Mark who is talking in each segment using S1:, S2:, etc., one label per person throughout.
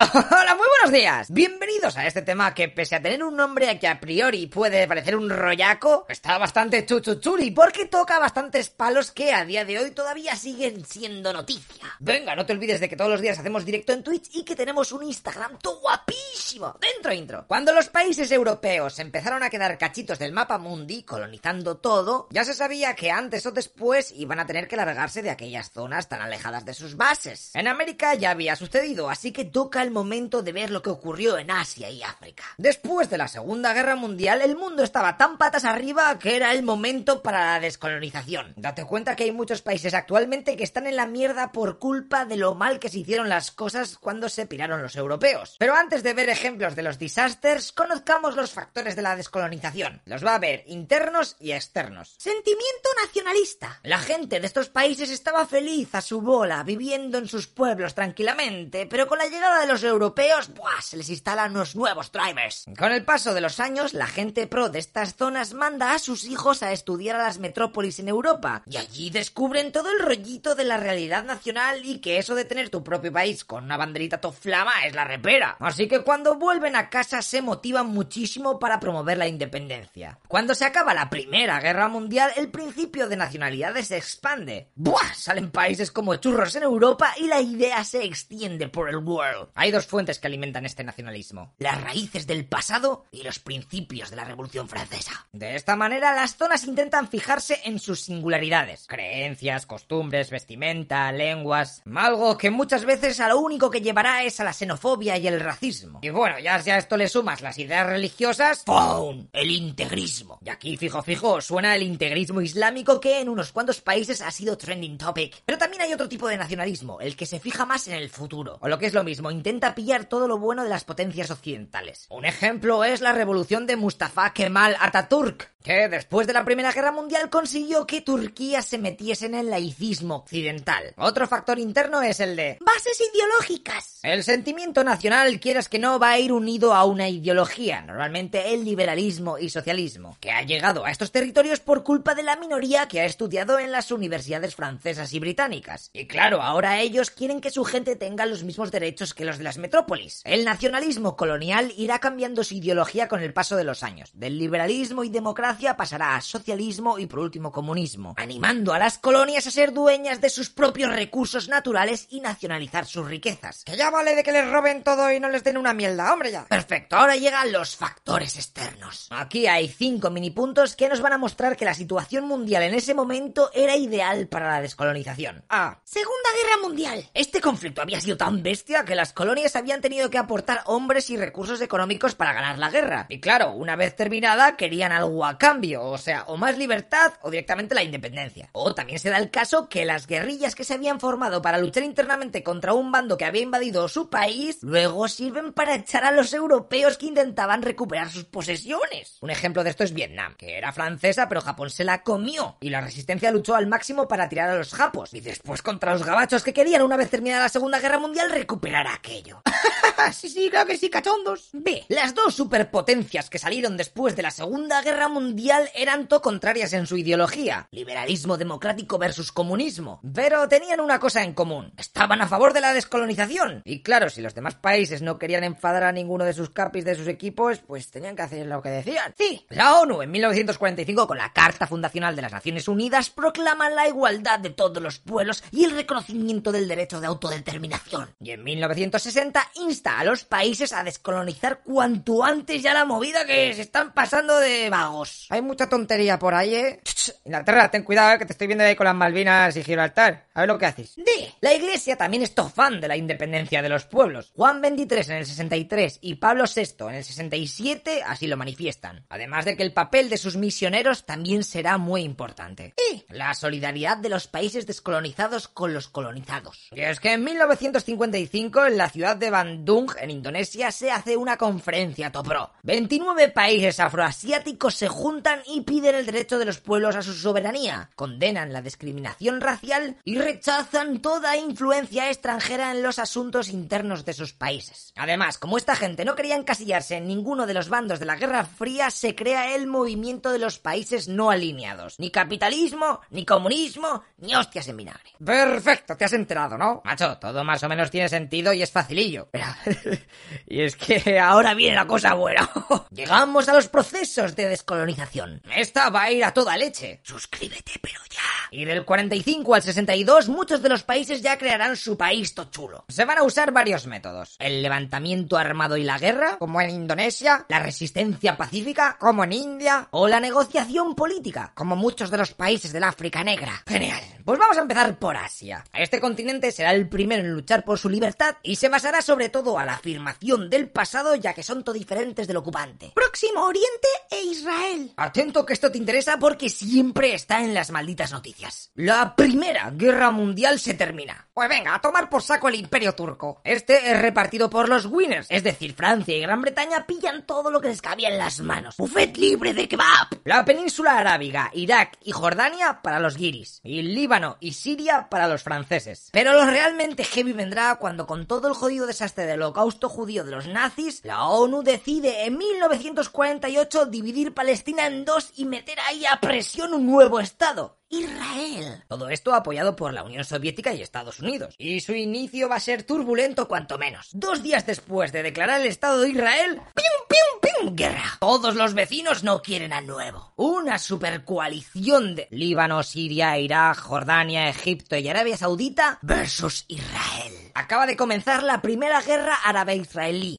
S1: Hola, buenos días. Bienvenidos a este tema que pese a tener un nombre que a priori puede parecer un rollaco, está bastante chuchuchuli porque toca bastantes palos que a día de hoy todavía siguen siendo noticia. Venga, no te olvides de que todos los días hacemos directo en Twitch y que tenemos un Instagram todo guapísimo. Dentro intro. Cuando los países europeos empezaron a quedar cachitos del mapa mundi, colonizando todo, ya se sabía que antes o después iban a tener que largarse de aquellas zonas tan alejadas de sus bases. En América ya había sucedido, así que toca el momento de ver lo que ocurrió en Asia y África. Después de la Segunda Guerra Mundial, el mundo estaba tan patas arriba que era el momento para la descolonización. Date cuenta que hay muchos países actualmente que están en la mierda por culpa de lo mal que se hicieron las cosas cuando se piraron los europeos. Pero antes de ver ejemplos de los disasters, conozcamos los factores de la descolonización. Los va a ver internos y externos. Sentimiento nacionalista. La gente de estos países estaba feliz a su bola, viviendo en sus pueblos tranquilamente, pero con la llegada de los europeos, ¡buah! se les instalan unos nuevos drivers. Con el paso de los años, la gente pro de estas zonas manda a sus hijos a estudiar a las metrópolis en Europa, y allí descubren todo el rollito de la realidad nacional y que eso de tener tu propio país con una banderita toflama es la repera. Así que cuando vuelven a casa se motivan muchísimo para promover la independencia. Cuando se acaba la Primera Guerra Mundial, el principio de nacionalidades se expande. ¡Buah! Salen países como churros en Europa y la idea se extiende por el world. Hay dos fuentes que alimentan este nacionalismo. Las raíces del pasado y los principios de la Revolución Francesa. De esta manera, las zonas intentan fijarse en sus singularidades. Creencias, costumbres, vestimenta, lenguas... Algo que muchas veces a lo único que llevará es a la xenofobia y el racismo. Y bueno, ya si a esto le sumas las ideas religiosas... ¡Pum! El integrismo. Y aquí, fijo, fijo, suena el integrismo islámico que en unos cuantos países ha sido trending topic. Pero también hay otro tipo de nacionalismo, el que se fija más en el futuro. O lo que es lo mismo, intenta pillar todo lo bueno de las potencias occidentales. Un ejemplo es la revolución de Mustafa Kemal Atatürk, que después de la Primera Guerra Mundial consiguió que Turquía se metiese en el laicismo occidental. Otro factor interno es el de bases ideológicas. El sentimiento nacional, quieras que no, va a ir unido a una ideología, normalmente el liberalismo y socialismo, que ha llegado a estos territorios por culpa de la minoría que ha estudiado en las universidades francesas y británicas. Y claro, ahora ellos quieren que su gente tenga los mismos derechos que los de las metrópolis. El nacionalismo colonial irá cambiando su ideología con el paso de los años. Del liberalismo y democracia pasará a socialismo y por último comunismo, animando a las colonias a ser dueñas de sus propios recursos naturales y nacionalizar sus riquezas. Que ya vale de que les roben todo y no les den una mierda, hombre ya. Perfecto, ahora llegan los factores externos. Aquí hay cinco mini puntos que nos van a mostrar que la situación mundial en ese momento era ideal para la descolonización. A. Segunda Guerra Mundial. Este conflicto había sido tan bestia que las colonias habían tenido que aportar hombres y recursos económicos para ganar la guerra. Y claro, una vez terminada, querían algo a cambio, o sea, o más libertad o directamente la independencia. O también se da el caso que las guerrillas que se habían formado para luchar internamente contra un bando que había invadido su país, luego sirven para echar a los europeos que intentaban recuperar sus posesiones. Un ejemplo de esto es Vietnam, que era francesa pero Japón se la comió y la resistencia luchó al máximo para tirar a los japos y después contra los gabachos que querían una vez terminada la Segunda Guerra Mundial recuperar aquello. sí, sí, claro que sí, cachondos. B. Las dos superpotencias que salieron después de la Segunda Guerra Mundial eran to contrarias en su ideología. Liberalismo democrático versus comunismo. Pero tenían una cosa en común. Estaban a favor de la descolonización. Y claro, si los demás países no querían enfadar a ninguno de sus capis de sus equipos, pues tenían que hacer lo que decían. Sí. La ONU en 1945 con la Carta Fundacional de las Naciones Unidas proclama la igualdad de todos los pueblos y el reconocimiento del derecho de autodeterminación. Y en 1960 insta a los países a descolonizar cuanto antes ya la movida que se están pasando de vagos. Hay mucha tontería por ahí, ¿eh? Inglaterra, ten cuidado, que te estoy viendo ahí con las Malvinas y Gibraltar. A ver lo que haces. D. La Iglesia también es fan de la independencia de los pueblos. Juan XXIII en el 63 y Pablo VI en el 67 así lo manifiestan. Además de que el papel de sus misioneros también será muy importante. Y la solidaridad de los países descolonizados con los colonizados. Y es que en 1955 en la ciudad de Bandung, en Indonesia, se hace una conferencia Topro. 29 países afroasiáticos se juntan y piden el derecho de los pueblos a su soberanía, condenan la discriminación racial y rechazan toda influencia extranjera en los asuntos internos de sus países. Además, como esta gente no quería encasillarse en ninguno de los bandos de la Guerra Fría, se crea el movimiento de los países no alineados. Ni capitalismo, ni comunismo, ni hostias en vinagre. Perfecto, te has enterado, ¿no? Macho, todo más o menos tiene sentido y es facilillo. y es que ahora viene la cosa buena. Llegamos a los procesos de descolonización. Esta va a ir a toda leche. Suscríbete, pero ya. Y del 45 al 62, muchos de los países ya crearán su país tochulo. Se van a usar varios métodos. El levantamiento armado y la guerra, como en Indonesia, la resistencia pacífica, como en India, o la negociación política, como muchos de los países del África Negra. Genial. Pues vamos a empezar por Asia. Este continente será el primero en luchar por su libertad y se basará sobre todo a la afirmación del pasado ya que son todo diferentes del ocupante. Próximo Oriente e Israel. Atento que esto te interesa porque siempre está en las malditas noticias. La Primera Guerra Mundial se termina. Pues venga, a tomar por saco el Imperio Turco. Este es repartido por los winners, es decir, Francia y Gran Bretaña pillan todo lo que les cabía en las manos. Buffet libre de kebab. La península arábiga, Irak y Jordania para los guiris. Y Líbano y Siria para los franceses. Pero lo realmente heavy vendrá cuando con todo el jodido desastre del holocausto judío de los nazis, la ONU decide en 1948 dividir Palestina en dos y meter ahí a presión un nuevo Estado. Israel. Todo esto apoyado por la Unión Soviética y Estados Unidos. Y su inicio va a ser turbulento cuanto menos. Dos días después de declarar el Estado de Israel, ¡pium, pium, pium! Guerra. Todos los vecinos no quieren al nuevo. Una supercoalición de Líbano, Siria, Irak, Jordania, Egipto y Arabia Saudita versus Israel. Acaba de comenzar la primera guerra árabe-israelí.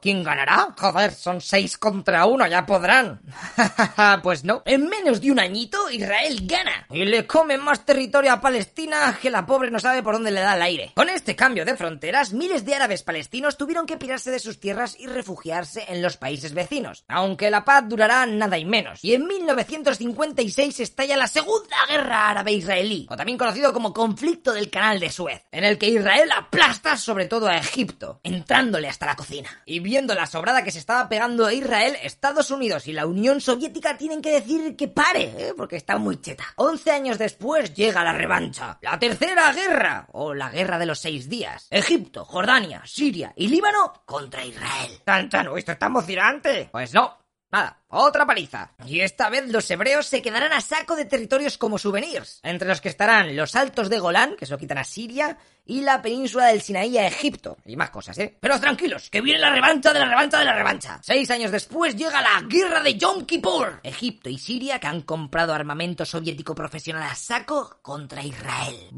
S1: ¿Quién ganará? Joder, son seis contra uno, ya podrán. pues no. En menos de un añito, Israel gana. Y le come más territorio a Palestina que la pobre no sabe por dónde le da el aire. Con este cambio de fronteras, miles de árabes palestinos tuvieron que pirarse de sus tierras y refugiarse en los países vecinos. Aunque la paz durará nada y menos. Y en 1956 estalla la Segunda Guerra Árabe-Israelí, o también conocido como Conflicto del Canal de Suez, en el que Israel aplasta sobre todo a Egipto, entrándole hasta la cocina. Y viendo la sobrada que se estaba pegando a Israel, Estados Unidos y la Unión Soviética tienen que decir que pare, ¿eh? porque está muy cheta. 11 años después llega la revancha. La tercera guerra, o la guerra de los seis días. Egipto, Jordania, Siria y Líbano contra Israel. ¡Tan, tan! ¿Esto está emocionante? Pues no. Nada, otra paliza. Y esta vez los hebreos se quedarán a saco de territorios como souvenirs, entre los que estarán los altos de Golán, que se lo quitan a Siria, y la península del Sinaí a Egipto. Y más cosas, ¿eh? Pero tranquilos, que viene la revancha de la revancha de la revancha. Seis años después llega la guerra de Yom Kippur. Egipto y Siria, que han comprado armamento soviético profesional a saco contra Israel.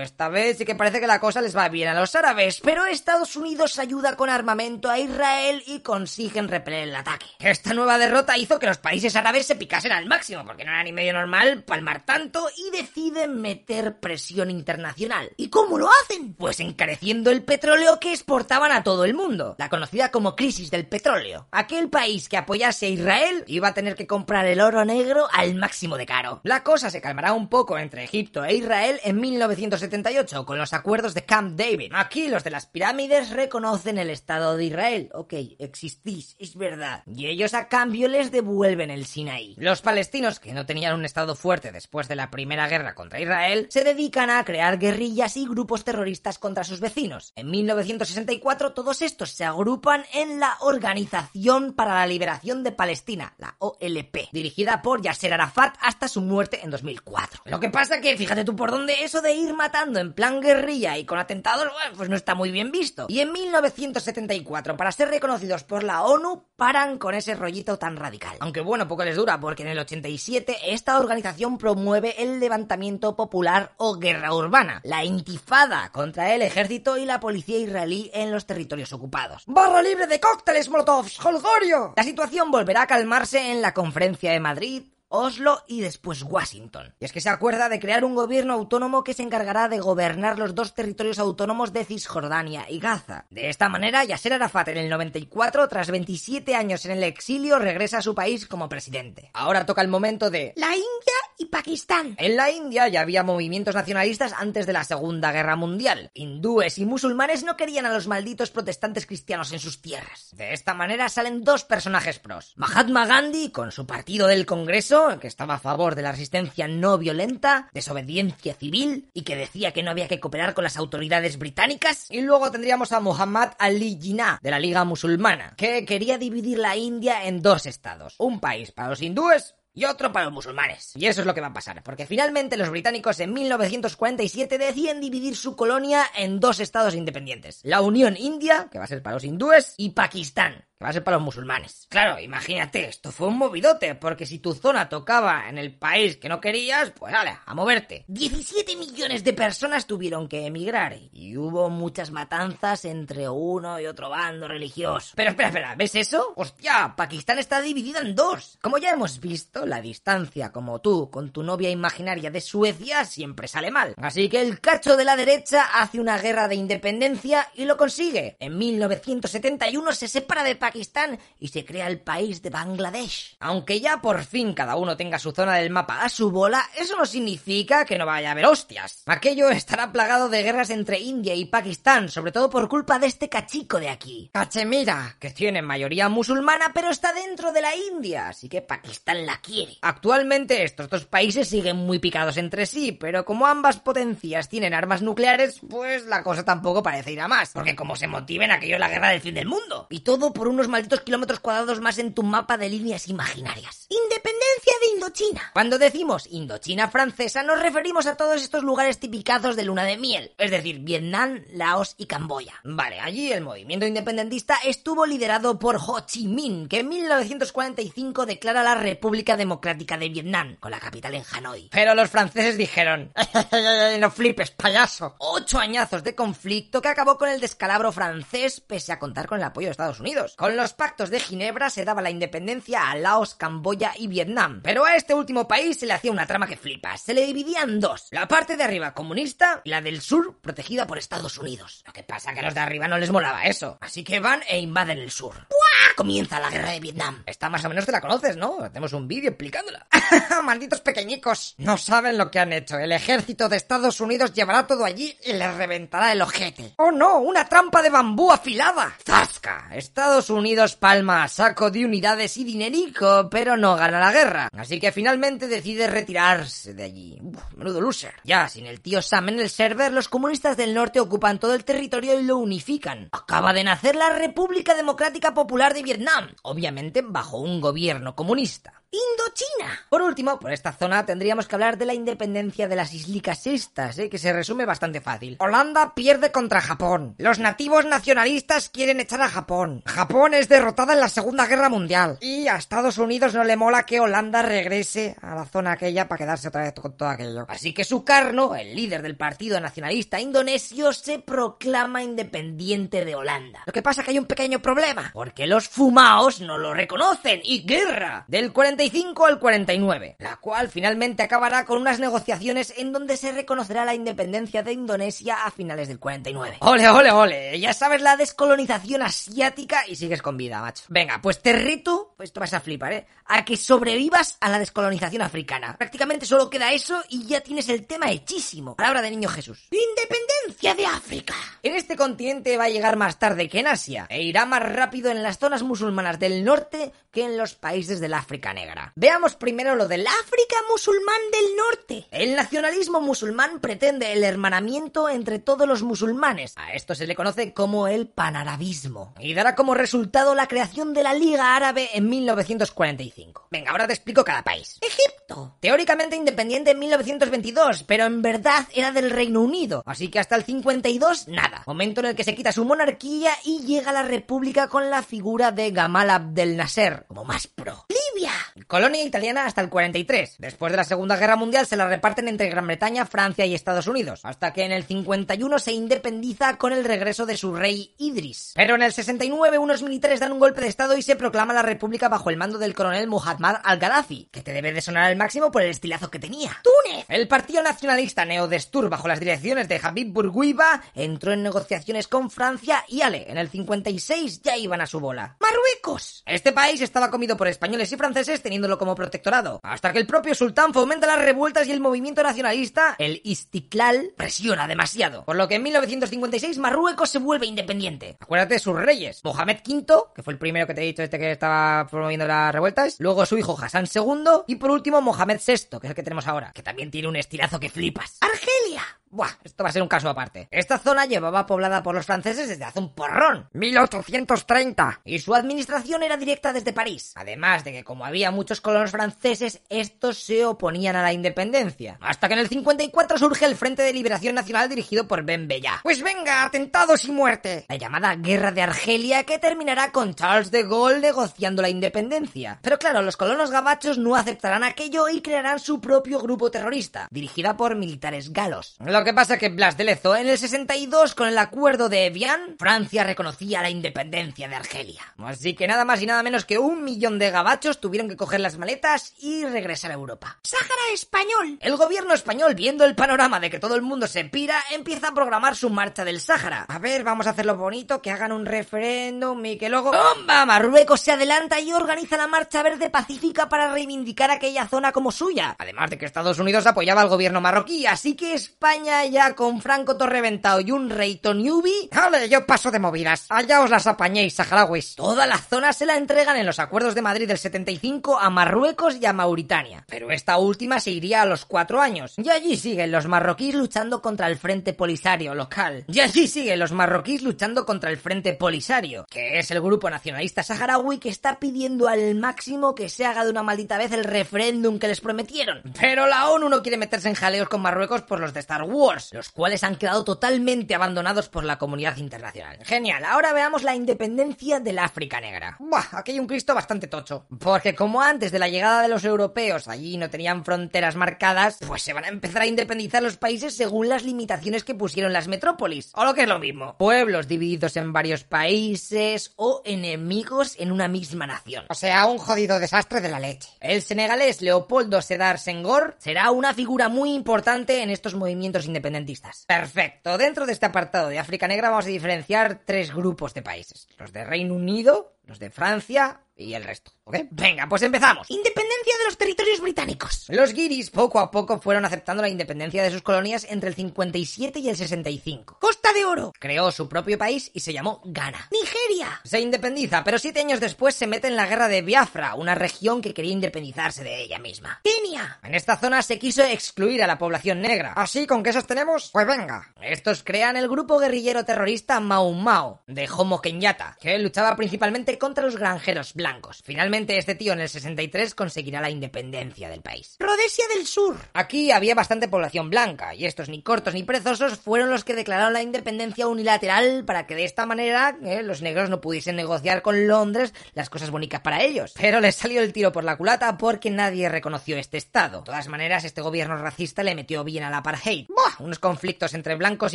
S1: Esta vez sí que parece que la cosa les va bien a los árabes, pero Estados Unidos ayuda con armamento a Israel y consiguen repeler el ataque. Esta nueva derrota hizo que los países árabes se picasen al máximo, porque no era ni medio normal palmar tanto y deciden meter presión internacional. ¿Y cómo lo hacen? Pues encareciendo el petróleo que exportaban a todo el mundo, la conocida como crisis del petróleo. Aquel país que apoyase a Israel iba a tener que comprar el oro negro al máximo de caro. La cosa se calmará un poco entre Egipto e Israel en 1978 con los acuerdos de Camp David. Aquí los de las pirámides reconocen el Estado de Israel. Ok, existís, es verdad. Y ellos a cambio les devuelven el Sinaí. Los palestinos, que no tenían un Estado fuerte después de la primera guerra contra Israel, se dedican a crear guerrillas y grupos terroristas contra sus vecinos. En 1964 todos estos se agrupan en la Organización para la Liberación de Palestina, la OLP, dirigida por Yasser Arafat hasta su muerte en 2004. Lo que pasa que, fíjate tú por dónde eso de ir matando en plan guerrilla y con atentados, pues no está muy bien visto. Y en 1974, para ser reconocidos por la ONU, paran con ese rollito tan radical. Aunque bueno, poco les dura, porque en el 87 esta organización promueve el levantamiento popular o guerra urbana, la intifada contra el ejército y la policía israelí en los territorios ocupados. ¡Barra libre de cócteles molotovs! ¡Holgorio! La situación volverá a calmarse en la conferencia de Madrid Oslo y después Washington. Y es que se acuerda de crear un gobierno autónomo que se encargará de gobernar los dos territorios autónomos de Cisjordania y Gaza. De esta manera, Yasser Arafat en el 94, tras 27 años en el exilio, regresa a su país como presidente. Ahora toca el momento de la India y Pakistán. En la India ya había movimientos nacionalistas antes de la Segunda Guerra Mundial. Hindúes y musulmanes no querían a los malditos protestantes cristianos en sus tierras. De esta manera salen dos personajes pros. Mahatma Gandhi, con su partido del Congreso, que estaba a favor de la resistencia no violenta, desobediencia civil, y que decía que no había que cooperar con las autoridades británicas. Y luego tendríamos a Muhammad Ali Jinnah, de la Liga Musulmana, que quería dividir la India en dos estados. Un país para los hindúes y otro para los musulmanes. Y eso es lo que va a pasar, porque finalmente los británicos en 1947 deciden dividir su colonia en dos estados independientes. La Unión India, que va a ser para los hindúes, y Pakistán, va a ser para los musulmanes. Claro, imagínate, esto fue un movidote, porque si tu zona tocaba en el país que no querías, pues dale, a moverte. 17 millones de personas tuvieron que emigrar y hubo muchas matanzas entre uno y otro bando religioso. Pero espera, espera, ¿ves eso? Hostia, Pakistán está dividido en dos. Como ya hemos visto, la distancia como tú con tu novia imaginaria de Suecia siempre sale mal. Así que el cacho de la derecha hace una guerra de independencia y lo consigue. En 1971 se separa de Pakistán Pakistán y se crea el país de Bangladesh. Aunque ya por fin cada uno tenga su zona del mapa a su bola, eso no significa que no vaya a haber hostias. Aquello estará plagado de guerras entre India y Pakistán, sobre todo por culpa de este cachico de aquí. Cachemira, que tiene mayoría musulmana pero está dentro de la India, así que Pakistán la quiere. Actualmente estos dos países siguen muy picados entre sí, pero como ambas potencias tienen armas nucleares, pues la cosa tampoco parece ir a más, porque como se motiven aquello es la guerra del fin del mundo. Y todo por unos malditos kilómetros cuadrados más en tu mapa de líneas imaginarias. Independencia de Indochina. Cuando decimos Indochina francesa nos referimos a todos estos lugares tipicazos de luna de miel, es decir, Vietnam, Laos y Camboya. Vale, allí el movimiento independentista estuvo liderado por Ho Chi Minh, que en 1945 declara la República Democrática de Vietnam, con la capital en Hanoi. Pero los franceses dijeron, no flipes, payaso. Ocho añazos de conflicto que acabó con el descalabro francés pese a contar con el apoyo de Estados Unidos. Con los pactos de Ginebra se daba la independencia a Laos, Camboya y Vietnam, pero a este último país se le hacía una trama que flipa. Se le dividía en dos, la parte de arriba comunista y la del sur protegida por Estados Unidos. Lo que pasa que a los de arriba no les molaba eso, así que van e invaden el sur. ¡Buah! Comienza la guerra de Vietnam. Esta más o menos te la conoces, ¿no? Tenemos un vídeo explicándola. Malditos pequeñicos. No saben lo que han hecho. El ejército de Estados Unidos llevará todo allí y les reventará el ojete. ¡Oh no! ¡Una trampa de bambú afilada! ¡Zasca! Estados Unidos palma saco de unidades y dinerico, pero no gana la guerra. Así que finalmente decide retirarse de allí. menudo loser. Ya, sin el tío Sam en el server, los comunistas del norte ocupan todo el territorio y lo unifican. Acaba de nacer la República Democrática Popular de Vietnam, obviamente bajo un gobierno comunista. Indochina. Por último, por esta zona tendríamos que hablar de la independencia de las islicas estas, ¿eh? que se resume bastante fácil. Holanda pierde contra Japón. Los nativos nacionalistas quieren echar a Japón. Japón es derrotada en la Segunda Guerra Mundial. Y a Estados Unidos no le mola que Holanda regrese a la zona aquella para quedarse otra vez con todo aquello. Así que Sukarno, el líder del Partido Nacionalista Indonesio, se proclama independiente de Holanda. Lo que pasa es que hay un pequeño problema, porque los fumaos no lo reconocen y guerra del 40 al 49, la cual finalmente acabará con unas negociaciones en donde se reconocerá la independencia de Indonesia a finales del 49. Ole, ole, ole, ya sabes la descolonización asiática y sigues con vida, macho. Venga, pues te reto, pues te vas a flipar, ¿eh? A que sobrevivas a la descolonización africana. Prácticamente solo queda eso y ya tienes el tema hechísimo. Palabra de niño Jesús. Independencia de África. En este continente va a llegar más tarde que en Asia e irá más rápido en las zonas musulmanas del norte que en los países del África negra. Veamos primero lo del África musulmán del norte. El nacionalismo musulmán pretende el hermanamiento entre todos los musulmanes. A esto se le conoce como el panarabismo. Y dará como resultado la creación de la Liga Árabe en 1945. Venga, ahora te explico cada país. Egipto. Teóricamente independiente en 1922, pero en verdad era del Reino Unido. Así que hasta el 52, nada. Momento en el que se quita su monarquía y llega la república con la figura de Gamal Abdel Nasser como más pro. Libia. Colonia italiana hasta el 43. Después de la Segunda Guerra Mundial se la reparten entre Gran Bretaña, Francia y Estados Unidos, hasta que en el 51 se independiza con el regreso de su rey Idris. Pero en el 69 unos militares dan un golpe de estado y se proclama la república bajo el mando del coronel Muhammad al-Gaddafi, que te debe de sonar al máximo por el estilazo que tenía. ¡Túnez! El partido nacionalista Neodestur bajo las direcciones de Habib Bourguiba entró en negociaciones con Francia y Ale, en el 56 ya iban a su bola. ¡Marruecos! Este país estaba comido por españoles y franceses teniéndolo como protectorado, hasta que el propio sultán fomenta las revueltas y el movimiento nacionalista, el Istiklal, presiona demasiado, por lo que en 1956 Marruecos se vuelve independiente. Acuérdate de sus reyes, Mohamed V, que fue el primero que te he dicho este que estaba promoviendo las revueltas, luego su hijo Hassan II y por último Mohamed VI, que es el que tenemos ahora, que también tiene un estilazo que flipas. ¡Argelia! Buah, esto va a ser un caso aparte. Esta zona llevaba poblada por los franceses desde hace un porrón, 1830, y su administración era directa desde París. Además de que como había muchos colonos franceses, estos se oponían a la independencia. Hasta que en el 54 surge el Frente de Liberación Nacional dirigido por Ben Bella. Pues venga, atentados y muerte. La llamada Guerra de Argelia que terminará con Charles de Gaulle negociando la independencia. Pero claro, los colonos gabachos no aceptarán aquello y crearán su propio grupo terrorista, dirigida por militares galos. Lo que pasa que Blas de Lezo, en el 62, con el acuerdo de Evian, Francia reconocía la independencia de Argelia. Así que nada más y nada menos que un millón de gabachos tuvieron que coger las maletas y regresar a Europa. ¡Sáhara español! El gobierno español, viendo el panorama de que todo el mundo se pira, empieza a programar su marcha del Sáhara. A ver, vamos a hacerlo bonito, que hagan un referéndum y que luego... ¡Bomba! Marruecos se adelanta y organiza la marcha verde pacífica para reivindicar aquella zona como suya. Además de que Estados Unidos apoyaba al gobierno marroquí, así que España ya con Franco Torreventado y un rey Toniubi, ¡ale, yo paso de movidas! Allá os las apañéis, saharauis. Toda la zona se la entregan en los acuerdos de Madrid del 75 a Marruecos y a Mauritania. Pero esta última se iría a los cuatro años. Y allí siguen los marroquíes luchando contra el Frente Polisario local. Y allí siguen los marroquíes luchando contra el Frente Polisario, que es el grupo nacionalista saharaui que está pidiendo al máximo que se haga de una maldita vez el referéndum que les prometieron. Pero la ONU no quiere meterse en jaleos con Marruecos por los de Star Wars los cuales han quedado totalmente abandonados por la comunidad internacional. Genial, ahora veamos la independencia del África Negra. Buah, aquí hay un Cristo bastante tocho. Porque como antes de la llegada de los europeos allí no tenían fronteras marcadas, pues se van a empezar a independizar los países según las limitaciones que pusieron las metrópolis. O lo que es lo mismo, pueblos divididos en varios países o enemigos en una misma nación. O sea, un jodido desastre de la leche. El senegalés Leopoldo Sedar Senghor será una figura muy importante en estos movimientos independentistas. Perfecto. Dentro de este apartado de África Negra vamos a diferenciar tres grupos de países. Los de Reino Unido, los de Francia y el resto, ¿ok? Venga, pues empezamos. Independencia de los territorios británicos. Los guiris poco a poco fueron aceptando la independencia de sus colonias entre el 57 y el 65. Costa de Oro. Creó su propio país y se llamó Ghana. Nigeria. Se independiza, pero siete años después se mete en la guerra de Biafra, una región que quería independizarse de ella misma. Kenia. En esta zona se quiso excluir a la población negra. Así, ¿con qué sostenemos? Pues venga. Estos crean el grupo guerrillero terrorista Mau Mau, de Jomo Kenyatta, que luchaba principalmente contra los granjeros blancos. Finalmente, este tío en el 63 conseguirá la independencia del país. Rhodesia del Sur. Aquí había bastante población blanca, y estos ni cortos ni perezosos fueron los que declararon la independencia unilateral para que de esta manera eh, los negros no pudiesen negociar con Londres las cosas bonitas para ellos. Pero les salió el tiro por la culata porque nadie reconoció este estado. De todas maneras, este gobierno racista le metió bien al apartheid. ¡Buah! Unos conflictos entre blancos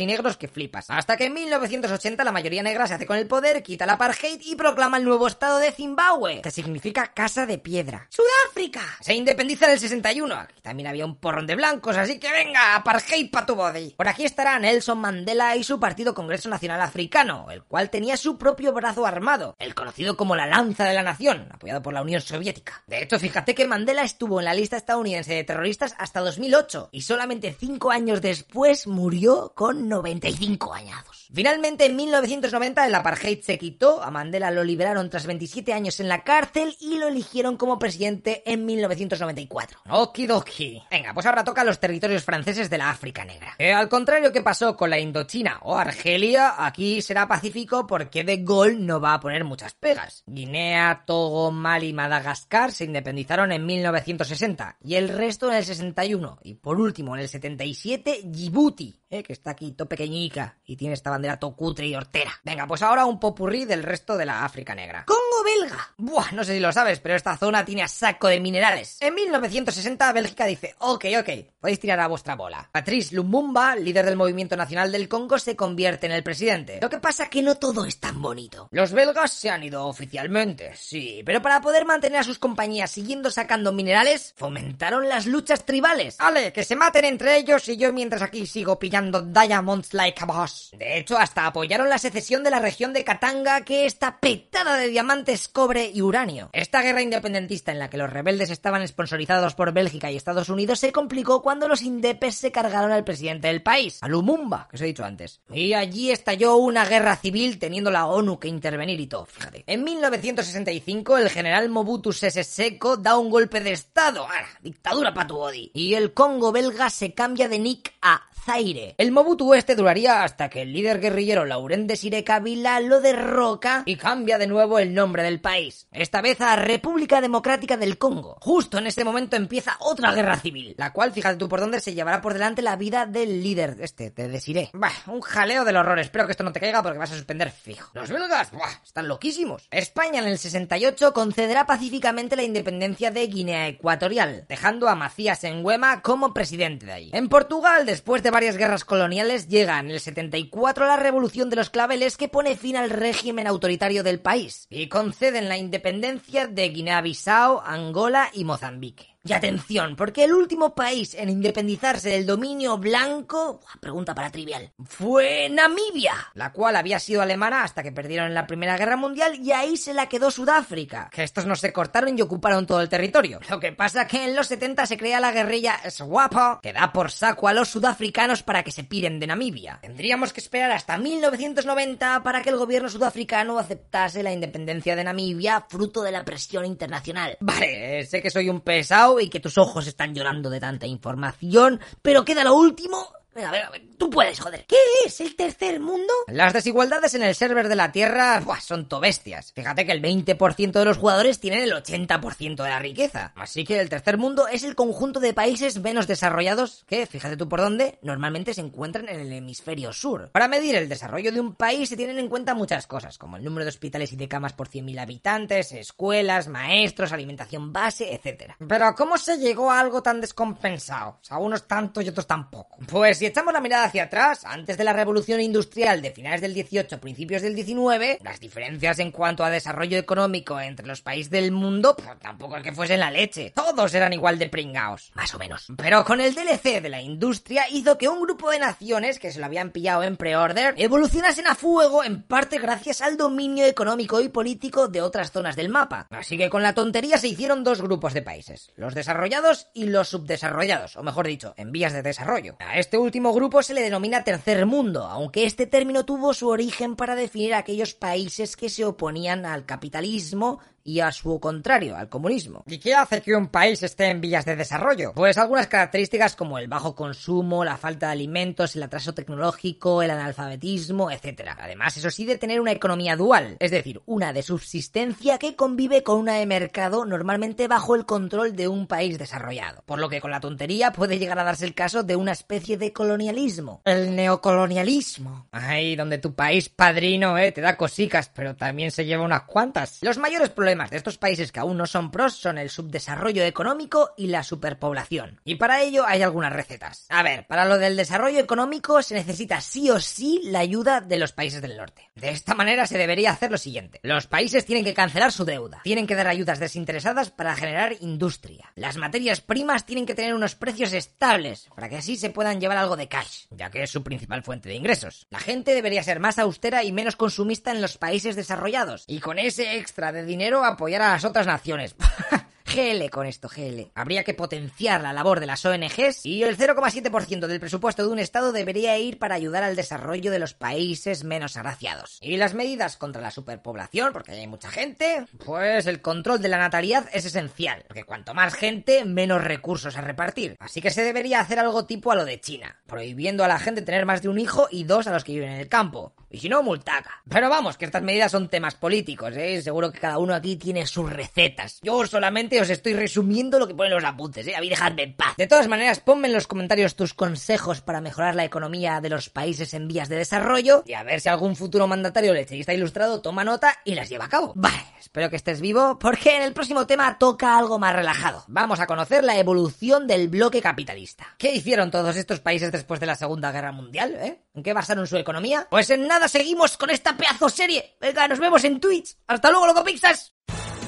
S1: y negros que flipas. Hasta que en 1980 la mayoría negra se hace con el poder, quita el apartheid y proclama el nuevo estado de Zimbabue, que significa casa de piedra. Sudáfrica. Se independiza en el 61. Aquí también había un porrón de blancos, así que venga, apartheid pa' tu body. Por aquí estará Nelson Mandela y su partido Congreso Nacional Africano, el cual tenía su propio brazo armado, el conocido como la Lanza de la Nación, apoyado por la Unión Soviética. De hecho, fíjate que Mandela estuvo en la lista estadounidense de terroristas hasta 2008 y solamente cinco años después murió con 95 añados. Finalmente, en 1990 el apartheid se quitó, a Mandela lo liberaron tras 27 años en la cárcel y lo eligieron como presidente en 1994. Okidoki. Venga, pues ahora toca los territorios franceses de la África Negra. Eh, al contrario que pasó con la Indochina o Argelia, aquí será pacífico porque De Gaulle no va a poner muchas pegas. Guinea, Togo, Mali y Madagascar se independizaron en 1960 y el resto en el 61 y por último en el 77 Djibouti, eh, que está aquí todo pequeñica y tiene esta bandera to cutre y hortera. Venga, pues ahora un popurrí del resto de la África Negra. Congo Belga. Buah, no sé si lo sabes, pero esta zona tiene a saco de minerales. En 1960 Bélgica dice, ok, ok, podéis tirar a vuestra bola. Patrice Lumumba, líder del movimiento nacional del Congo, se convierte en el presidente. Lo que pasa que no todo es tan bonito. Los belgas se han ido oficialmente, sí, pero para poder mantener a sus compañías siguiendo sacando minerales, fomentaron las luchas tribales. Ale, que se maten entre ellos y yo mientras aquí sigo pillando diamonds like a boss. De hecho, hasta apoyaron la secesión de la región de Katanga que está petada de diamantes, cobre y uranio. Esta guerra independentista en la que los rebeldes estaban sponsorizados por Bélgica y Estados Unidos se complicó cuando los indepes se cargaron al presidente del país, a Lumumba, que os he dicho antes. Y allí estalló una guerra civil teniendo la ONU que intervenir y todo, fíjate. En 1965 el general Mobutu Sese Seko da un golpe de estado, ¡Ah, dictadura pa' tu body. Y el Congo belga se cambia de nick a Zaire. El Mobutu este duraría hasta que el líder guerrillero Laurent Desire Kabila lo derroca y cambia de nuevo el nombre del país. Esta vez a República Democrática del Congo. Justo en este momento empieza otra guerra civil, la cual, fíjate tú por dónde, se llevará por delante la vida del líder este, de Desiré. Bah, un jaleo del horror. Espero que esto no te caiga porque vas a suspender fijo. Los belgas, buah, están loquísimos. España en el 68 concederá pacíficamente la independencia de Guinea Ecuatorial, dejando a Macías Nguema como presidente de ahí. En Portugal, después de varias guerras coloniales, llega en el 74 la revolución de los claveles que pone fin al régimen autoritario del país y conceden la independencia de Guinea-Bissau, Angola y Mozambique. Y atención, porque el último país en independizarse del dominio blanco, pregunta para trivial, fue Namibia, la cual había sido alemana hasta que perdieron en la Primera Guerra Mundial y ahí se la quedó Sudáfrica, que estos no se cortaron y ocuparon todo el territorio. Lo que pasa que en los 70 se crea la guerrilla SWAPO, que da por saco a los sudafricanos para que se piren de Namibia. Tendríamos que esperar hasta 1990 para que el gobierno sudafricano aceptase la independencia de Namibia, fruto de la presión internacional. Vale, sé que soy un pesado y que tus ojos están llorando de tanta información, pero queda lo último Venga, venga, tú puedes, joder. ¿Qué es el tercer mundo? Las desigualdades en el server de la Tierra buah, son tobestias. Fíjate que el 20% de los jugadores tienen el 80% de la riqueza. Así que el tercer mundo es el conjunto de países menos desarrollados que, fíjate tú por dónde, normalmente se encuentran en el hemisferio sur. Para medir el desarrollo de un país se tienen en cuenta muchas cosas, como el número de hospitales y de camas por 100.000 habitantes, escuelas, maestros, alimentación base, etc. Pero ¿cómo se llegó a algo tan descompensado? O sea, unos tanto y otros tampoco. Pues si echamos la mirada hacia atrás, antes de la revolución industrial de finales del 18, principios del 19, las diferencias en cuanto a desarrollo económico entre los países del mundo pues, tampoco es que fuesen la leche. Todos eran igual de pringaos, más o menos. Pero con el DLC de la industria hizo que un grupo de naciones que se lo habían pillado en pre-order evolucionasen a fuego en parte gracias al dominio económico y político de otras zonas del mapa. Así que con la tontería se hicieron dos grupos de países, los desarrollados y los subdesarrollados, o mejor dicho, en vías de desarrollo. A este último grupo se le denomina tercer mundo, aunque este término tuvo su origen para definir aquellos países que se oponían al capitalismo y a su contrario, al comunismo. ¿Y qué hace que un país esté en vías de desarrollo? Pues algunas características como el bajo consumo, la falta de alimentos, el atraso tecnológico, el analfabetismo, etc. Además, eso sí, de tener una economía dual, es decir, una de subsistencia que convive con una de mercado normalmente bajo el control de un país desarrollado. Por lo que con la tontería puede llegar a darse el caso de una especie de colonialismo. El neocolonialismo. Ahí donde tu país padrino, eh, te da cosicas, pero también se lleva unas cuantas. Los mayores problemas de estos países que aún no son pros son el subdesarrollo económico y la superpoblación. Y para ello hay algunas recetas. A ver, para lo del desarrollo económico se necesita sí o sí la ayuda de los países del norte. De esta manera se debería hacer lo siguiente. Los países tienen que cancelar su deuda. Tienen que dar ayudas desinteresadas para generar industria. Las materias primas tienen que tener unos precios estables para que así se puedan llevar algo de cash, ya que es su principal fuente de ingresos. La gente debería ser más austera y menos consumista en los países desarrollados. Y con ese extra de dinero apoyar a las otras naciones. GL con esto, GL. Habría que potenciar la labor de las ONGs y el 0,7% del presupuesto de un Estado debería ir para ayudar al desarrollo de los países menos agraciados. Y las medidas contra la superpoblación, porque hay mucha gente, pues el control de la natalidad es esencial, porque cuanto más gente, menos recursos a repartir. Así que se debería hacer algo tipo a lo de China, prohibiendo a la gente tener más de un hijo y dos a los que viven en el campo. Y si no, multaca. Pero vamos, que estas medidas son temas políticos, ¿eh? Seguro que cada uno aquí tiene sus recetas. Yo solamente os estoy resumiendo lo que ponen los apuntes, ¿eh? A mí dejadme en paz. De todas maneras, ponme en los comentarios tus consejos para mejorar la economía de los países en vías de desarrollo y a ver si algún futuro mandatario lecheguista ilustrado toma nota y las lleva a cabo. Vale, espero que estés vivo porque en el próximo tema toca algo más relajado. Vamos a conocer la evolución del bloque capitalista. ¿Qué hicieron todos estos países después de la Segunda Guerra Mundial, eh? ¿En qué basaron su economía? Pues en nada seguimos con esta pedazo serie. Venga, nos vemos en Twitch. Hasta luego, loco Pixas.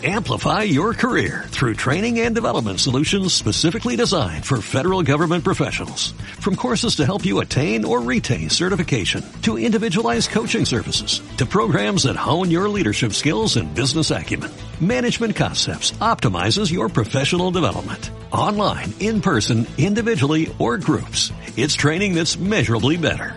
S2: Amplify your career through training and development solutions specifically designed for federal government professionals. From courses to help you attain or retain certification, to individualized coaching services, to programs that hone your leadership skills and business acumen, Management Concepts optimizes your professional development. Online, in person, individually, or groups. It's training that's measurably better.